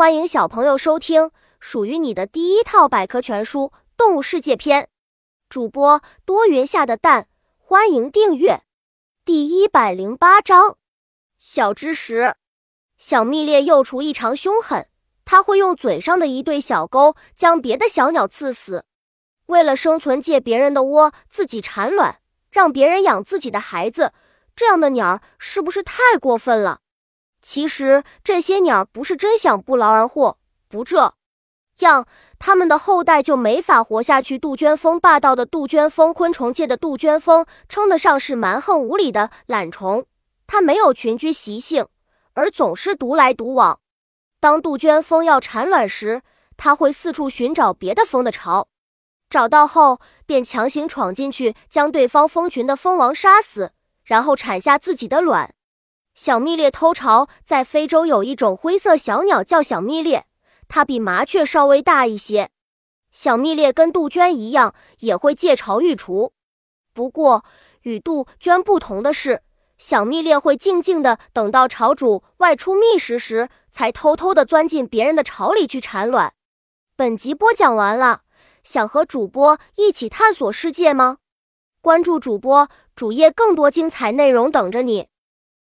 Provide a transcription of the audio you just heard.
欢迎小朋友收听属于你的第一套百科全书《动物世界》篇。主播多云下的蛋，欢迎订阅。第一百零八章：小知识。小蜜猎幼雏异常凶狠，它会用嘴上的一对小钩将别的小鸟刺死。为了生存，借别人的窝自己产卵，让别人养自己的孩子，这样的鸟是不是太过分了？其实这些鸟不是真想不劳而获，不这样，它们的后代就没法活下去。杜鹃蜂，霸道的杜鹃蜂，昆虫界的杜鹃蜂，称得上是蛮横无理的懒虫。它没有群居习性，而总是独来独往。当杜鹃蜂要产卵时，它会四处寻找别的蜂的巢，找到后便强行闯进去，将对方蜂群的蜂王杀死，然后产下自己的卵。小蜜猎偷巢，在非洲有一种灰色小鸟叫小蜜猎，它比麻雀稍微大一些。小蜜猎跟杜鹃一样，也会借巢育雏。不过与杜鹃不同的是，小蜜猎会静静的等到巢主外出觅食时，才偷偷的钻进别人的巢里去产卵。本集播讲完了，想和主播一起探索世界吗？关注主播主页，更多精彩内容等着你。